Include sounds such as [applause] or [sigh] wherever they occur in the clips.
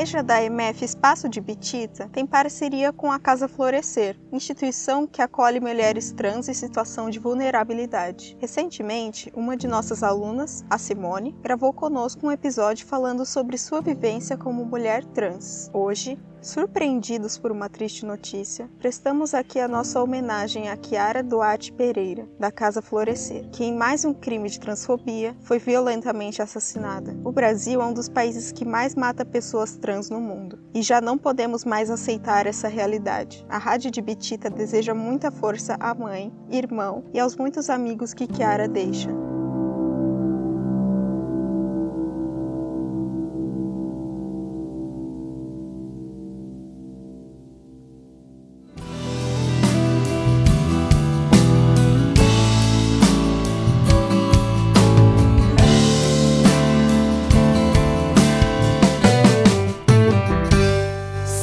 EJA da EMF Espaço de Bitita tem parceria com a Casa Florescer, instituição que acolhe mulheres trans em situação de vulnerabilidade. Recentemente, uma de nossas alunas, a Simone, gravou conosco um episódio falando sobre sua vivência como mulher trans. Hoje, Surpreendidos por uma triste notícia, prestamos aqui a nossa homenagem a Kiara Duarte Pereira, da Casa Florescer, que em mais um crime de transfobia foi violentamente assassinada. O Brasil é um dos países que mais mata pessoas trans no mundo, e já não podemos mais aceitar essa realidade. A Rádio de Bitita deseja muita força à mãe, irmão e aos muitos amigos que Kiara deixa.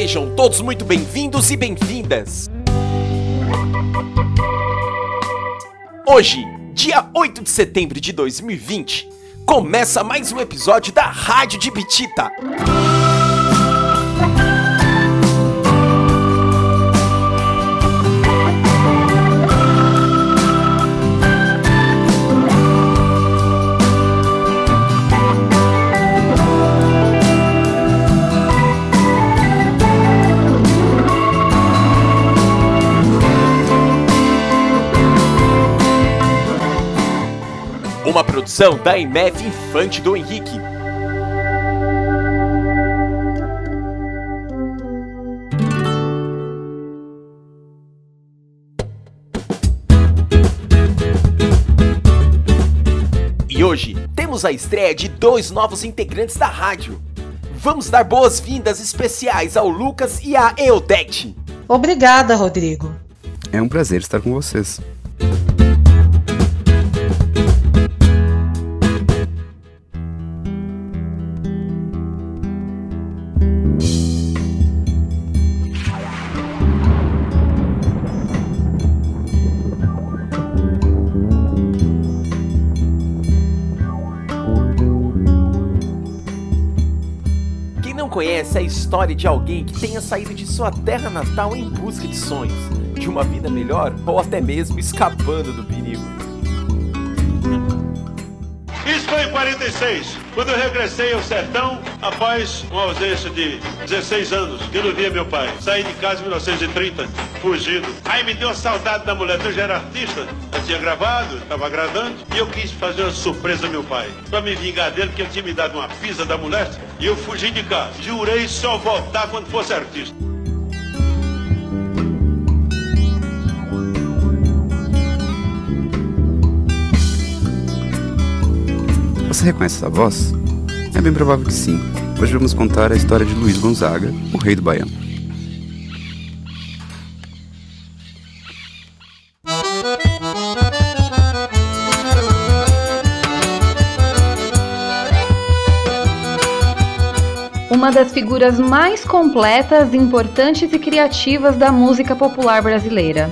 Sejam todos muito bem-vindos e bem-vindas. Hoje, dia 8 de setembro de 2020, começa mais um episódio da Rádio de Bitita. Uma produção da IMEF Infante do Henrique. E hoje temos a estreia de dois novos integrantes da rádio. Vamos dar boas-vindas especiais ao Lucas e à Eudete. Obrigada, Rodrigo. É um prazer estar com vocês. História de alguém que tenha saído de sua terra natal em busca de sonhos, de uma vida melhor ou até mesmo escapando do perigo? Isso foi em 46, quando eu regressei ao sertão após uma ausência de 16 anos, que eu não via meu pai. Saí de casa em 1930, fugido. Aí me deu saudade da mulher, eu já era artista, tinha gravado, estava agradando, e eu quis fazer uma surpresa ao meu pai, para me vingar dele, que ele tinha me dado uma pisa da mulher, e eu fugi de casa. Jurei só voltar quando fosse artista. Você reconhece essa voz? É bem provável que sim. Hoje vamos contar a história de Luiz Gonzaga, o rei do Baião. Uma das figuras mais completas, importantes e criativas da música popular brasileira.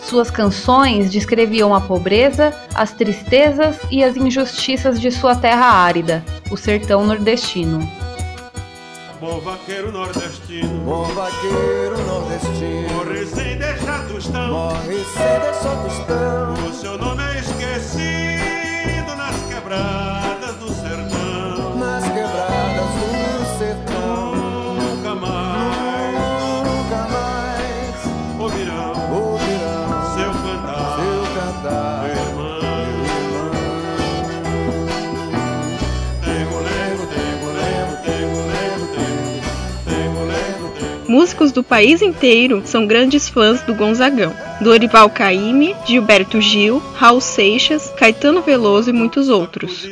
Suas canções descreviam a pobreza, as tristezas e as injustiças de sua terra árida, o sertão nordestino. Bom vaqueiro nordestino, Bom vaqueiro nordestino morre sem deixar tostão. Morre sem deixar tostão O seu nome é esquecido nas quebradas Músicos do país inteiro são grandes fãs do Gonzagão. Dorival Caymmi, Gilberto Gil, Raul Seixas, Caetano Veloso e muitos outros.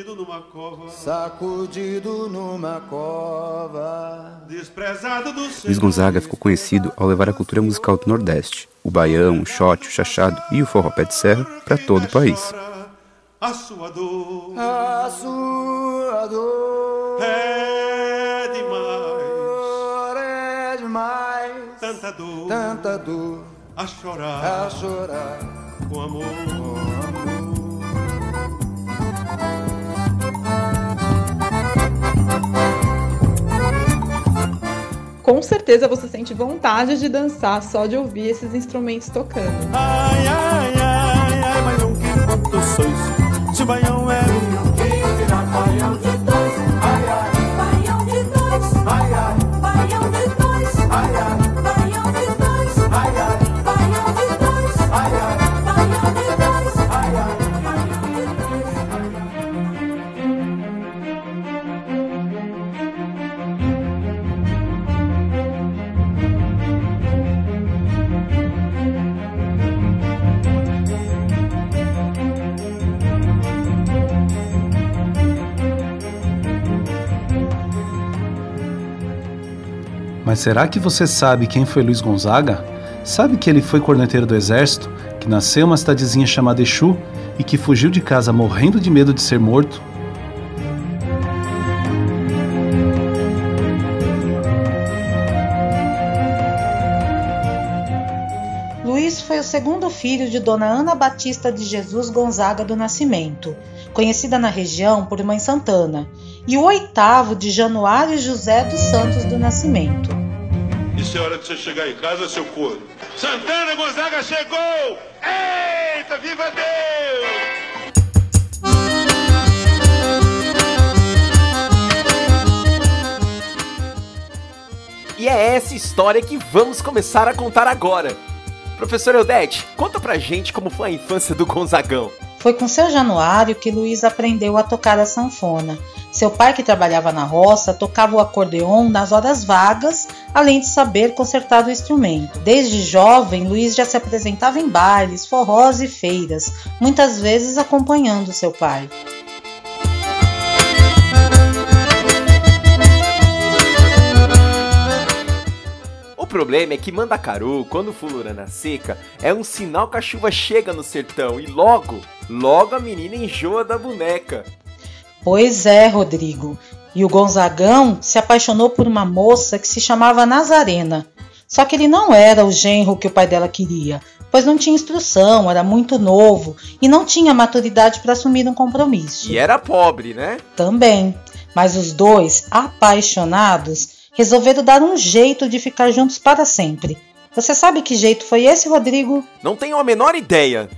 Luiz. Gonzaga ficou conhecido ao levar a cultura musical do Nordeste, o baião, o shot, o chachado e o forró pé de serra para todo o país. A sua dor A sua dor é tanta dor Tanta dor a chorar a chorar com amor. com certeza você sente vontade de dançar só de ouvir esses instrumentos tocando. Ai, ai, ai, ai, mas não que quanto sois, se baião Mas será que você sabe quem foi Luiz Gonzaga? Sabe que ele foi corneteiro do exército, que nasceu em uma cidadezinha chamada Exu e que fugiu de casa morrendo de medo de ser morto? Luiz foi o segundo filho de Dona Ana Batista de Jesus Gonzaga do Nascimento, conhecida na região por Mãe Santana, e o oitavo de Januário José dos Santos do Nascimento. Isso é hora de você chegar em casa, seu corno. Santana Gonzaga chegou! Eita, viva Deus! E é essa história que vamos começar a contar agora. Professor Eudete, conta pra gente como foi a infância do Gonzagão. Foi com seu Januário que Luiz aprendeu a tocar a sanfona. Seu pai, que trabalhava na roça, tocava o acordeon nas horas vagas, além de saber consertar o instrumento. Desde jovem, Luiz já se apresentava em bailes, forrós e feiras, muitas vezes acompanhando seu pai. O problema é que Mandacaru, quando fulurana seca, é um sinal que a chuva chega no sertão e logo, logo a menina enjoa da boneca. Pois é, Rodrigo. E o Gonzagão se apaixonou por uma moça que se chamava Nazarena. Só que ele não era o genro que o pai dela queria, pois não tinha instrução, era muito novo e não tinha maturidade para assumir um compromisso. E era pobre, né? Também. Mas os dois, apaixonados, resolveram dar um jeito de ficar juntos para sempre. Você sabe que jeito foi esse, Rodrigo? Não tenho a menor ideia.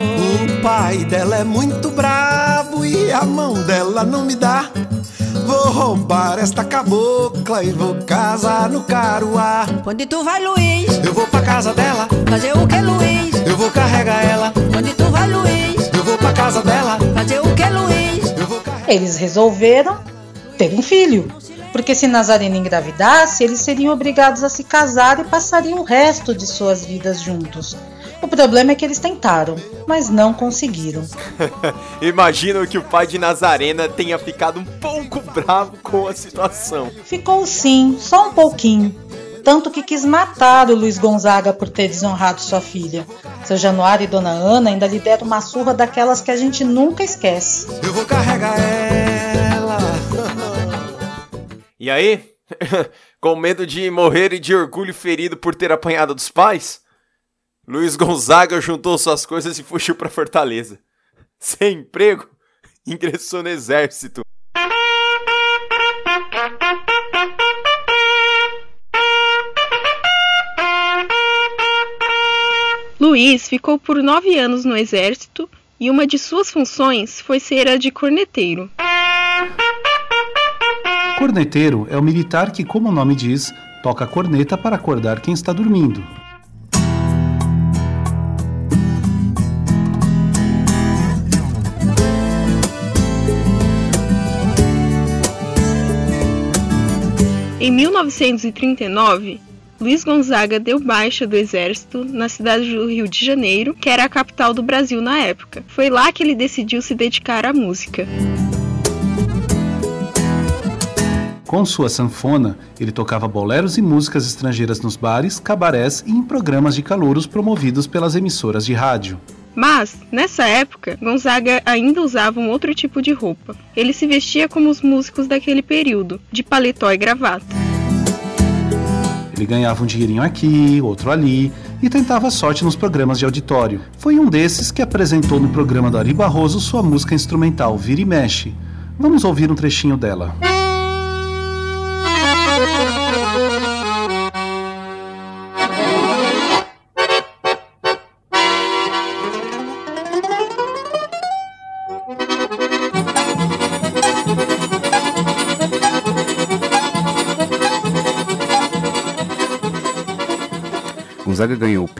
O pai dela é muito bravo e a mão dela não me dá. Vou roubar esta cabocla e vou casar no Caruá. Onde tu vai, Luiz? Eu vou pra casa dela, Fazer o que, Luiz? eu vou carregar ela. Onde tu vai, Luiz? Eu vou pra casa dela, Fazer o que, Luiz? eu vou carregar Eles resolveram ter um filho. Porque se Nazarena engravidasse, eles seriam obrigados a se casar e passariam o resto de suas vidas juntos. O problema é que eles tentaram, mas não conseguiram. [laughs] Imagino que o pai de Nazarena tenha ficado um pouco bravo com a situação. Ficou sim, só um pouquinho. Tanto que quis matar o Luiz Gonzaga por ter desonrado sua filha. Seu Januário e Dona Ana ainda lhe deram uma surra daquelas que a gente nunca esquece. Eu vou carregar ela. E aí? [laughs] com medo de morrer e de orgulho ferido por ter apanhado dos pais? Luiz Gonzaga juntou suas coisas e fugiu pra Fortaleza. Sem emprego, [laughs] ingressou no exército. Luiz ficou por nove anos no exército e uma de suas funções foi ser a de corneteiro. Corneteiro é o militar que, como o nome diz, toca a corneta para acordar quem está dormindo. Em 1939, Luiz Gonzaga deu baixa do exército na cidade do Rio de Janeiro, que era a capital do Brasil na época. Foi lá que ele decidiu se dedicar à música. Com sua sanfona, ele tocava boleros e músicas estrangeiras nos bares, cabarés e em programas de calouros promovidos pelas emissoras de rádio. Mas, nessa época, Gonzaga ainda usava um outro tipo de roupa. Ele se vestia como os músicos daquele período, de paletó e gravata. Ele ganhava um dinheirinho aqui, outro ali e tentava sorte nos programas de auditório. Foi um desses que apresentou no programa do Ari Barroso sua música instrumental Vira e Mexe. Vamos ouvir um trechinho dela.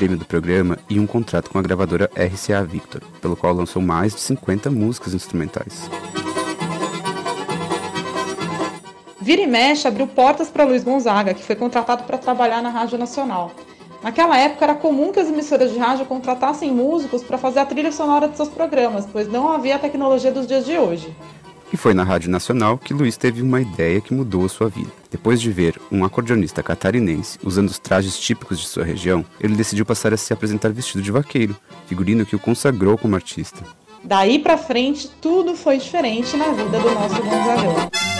Prêmio do programa e um contrato com a gravadora RCA Victor, pelo qual lançou mais de 50 músicas instrumentais. Vira e Mexe abriu portas para Luiz Gonzaga, que foi contratado para trabalhar na Rádio Nacional. Naquela época era comum que as emissoras de rádio contratassem músicos para fazer a trilha sonora de seus programas, pois não havia a tecnologia dos dias de hoje. E foi na Rádio Nacional que Luiz teve uma ideia que mudou a sua vida. Depois de ver um acordeonista catarinense usando os trajes típicos de sua região, ele decidiu passar a se apresentar vestido de vaqueiro, figurino que o consagrou como artista. Daí para frente, tudo foi diferente na vida do nosso Gonzagão.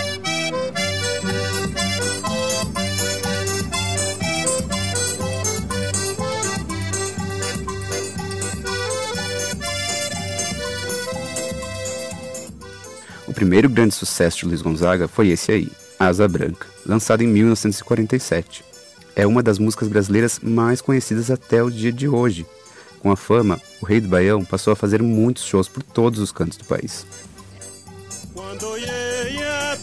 Primeiro grande sucesso de Luiz Gonzaga foi esse aí, Asa Branca, lançado em 1947. É uma das músicas brasileiras mais conhecidas até o dia de hoje. Com a fama, o Rei do Baião passou a fazer muitos shows por todos os cantos do país. Quando olhei a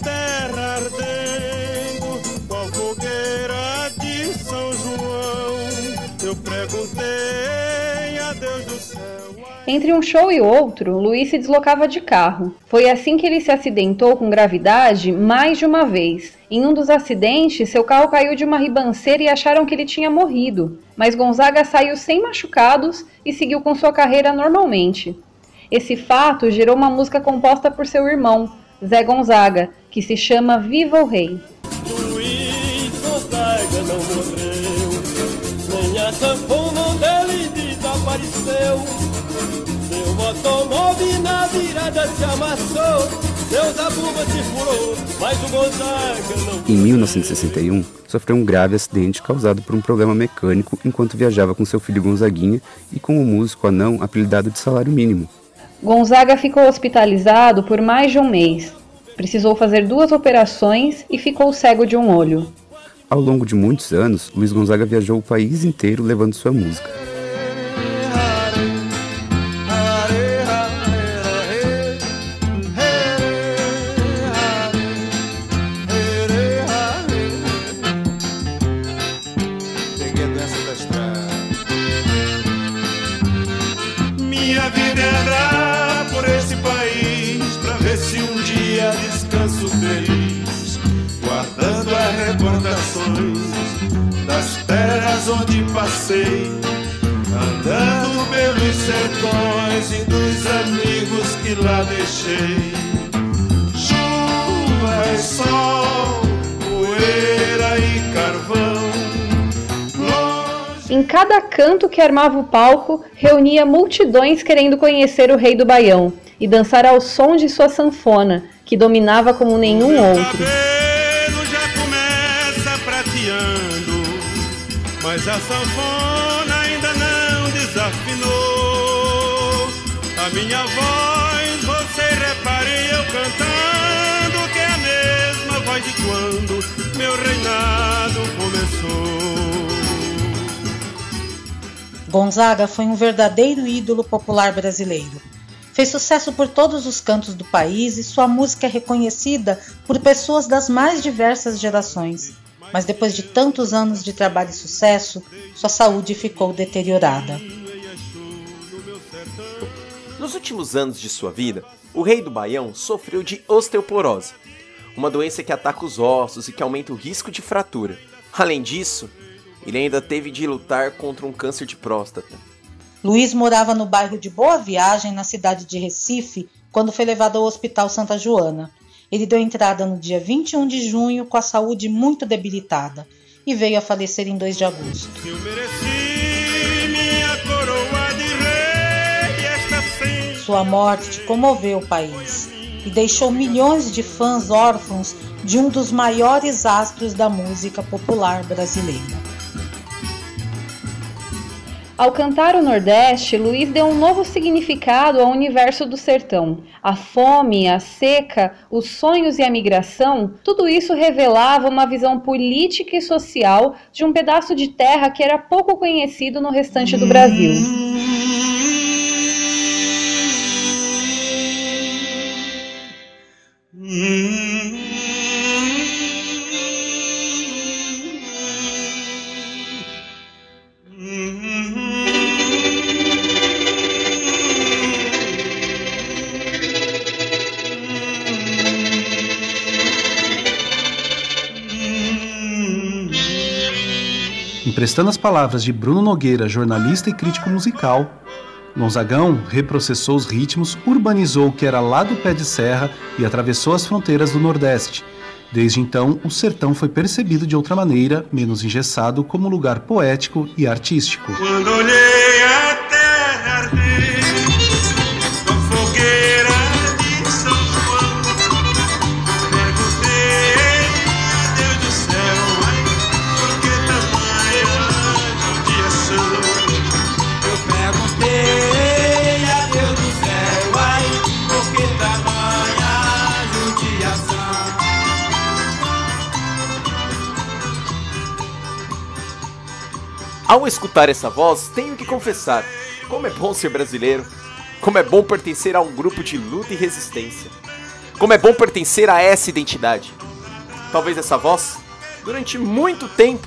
Entre um show e outro, Luiz se deslocava de carro. Foi assim que ele se acidentou com gravidade mais de uma vez. Em um dos acidentes, seu carro caiu de uma ribanceira e acharam que ele tinha morrido. Mas Gonzaga saiu sem machucados e seguiu com sua carreira normalmente. Esse fato gerou uma música composta por seu irmão, Zé Gonzaga, que se chama Viva o Rei. Luiz Gonzaga não morreu, nem a dele desapareceu. Na virada se amassou, zabuba se furou, mas o Gonzaga não Em 1961, sofreu um grave acidente causado por um problema mecânico enquanto viajava com seu filho Gonzaguinha e com o músico anão apelidado de salário mínimo. Gonzaga ficou hospitalizado por mais de um mês. Precisou fazer duas operações e ficou cego de um olho. Ao longo de muitos anos, Luiz Gonzaga viajou o país inteiro levando sua música. Minha vida é andar por esse país pra ver se um dia descanso feliz, guardando as recordações das terras onde passei, andando pelos sertões e dos amigos que lá deixei. Chuva e sol, Em cada canto que armava o palco, reunia multidões querendo conhecer o rei do Baião e dançar ao som de sua sanfona, que dominava como nenhum outro. cabelo já começa prateando, mas a sanfona ainda não desafinou. A minha voz, Gonzaga foi um verdadeiro ídolo popular brasileiro. Fez sucesso por todos os cantos do país e sua música é reconhecida por pessoas das mais diversas gerações. Mas depois de tantos anos de trabalho e sucesso, sua saúde ficou deteriorada. Nos últimos anos de sua vida, o rei do Baião sofreu de osteoporose, uma doença que ataca os ossos e que aumenta o risco de fratura. Além disso, ele ainda teve de lutar contra um câncer de próstata. Luiz morava no bairro de Boa Viagem, na cidade de Recife, quando foi levado ao Hospital Santa Joana. Ele deu entrada no dia 21 de junho com a saúde muito debilitada e veio a falecer em 2 de agosto. Eu mereci minha coroa de rei, esta sim. Sua morte comoveu o país e deixou milhões de fãs órfãos de um dos maiores astros da música popular brasileira. Ao cantar o Nordeste, Luiz deu um novo significado ao universo do sertão. A fome, a seca, os sonhos e a migração, tudo isso revelava uma visão política e social de um pedaço de terra que era pouco conhecido no restante do Brasil. Emprestando as palavras de Bruno Nogueira, jornalista e crítico musical, Gonzagão reprocessou os ritmos, urbanizou o que era lá do pé de serra e atravessou as fronteiras do Nordeste. Desde então, o sertão foi percebido de outra maneira, menos engessado, como lugar poético e artístico. Quando olhei Ao escutar essa voz, tenho que confessar: como é bom ser brasileiro, como é bom pertencer a um grupo de luta e resistência, como é bom pertencer a essa identidade. Talvez essa voz, durante muito tempo,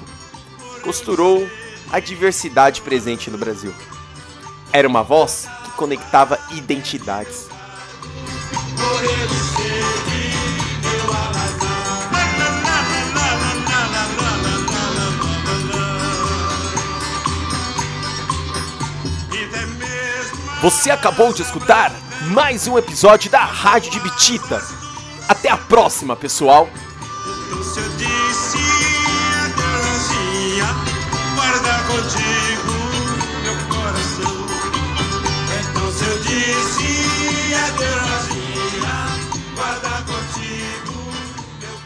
costurou a diversidade presente no Brasil. Era uma voz que conectava identidades. Você acabou de escutar mais um episódio da Rádio de Bitita. Até a próxima, pessoal! Então. Então.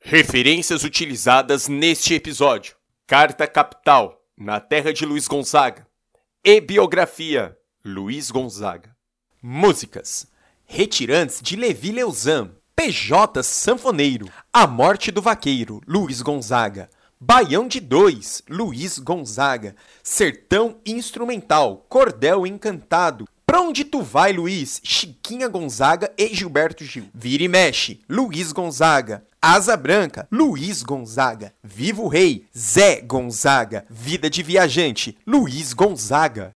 Referências utilizadas neste episódio: Carta Capital, na terra de Luiz Gonzaga. E biografia: Luiz Gonzaga. Músicas: Retirantes de Levi Leuzan, PJ Sanfoneiro, A Morte do Vaqueiro, Luiz Gonzaga. Baião de Dois, Luiz Gonzaga. Sertão Instrumental, Cordel Encantado. Pra onde tu vai, Luiz? Chiquinha Gonzaga e Gilberto Gil. Vira e mexe, Luiz Gonzaga. Asa Branca, Luiz Gonzaga. Vivo Rei, Zé Gonzaga. Vida de Viajante, Luiz Gonzaga.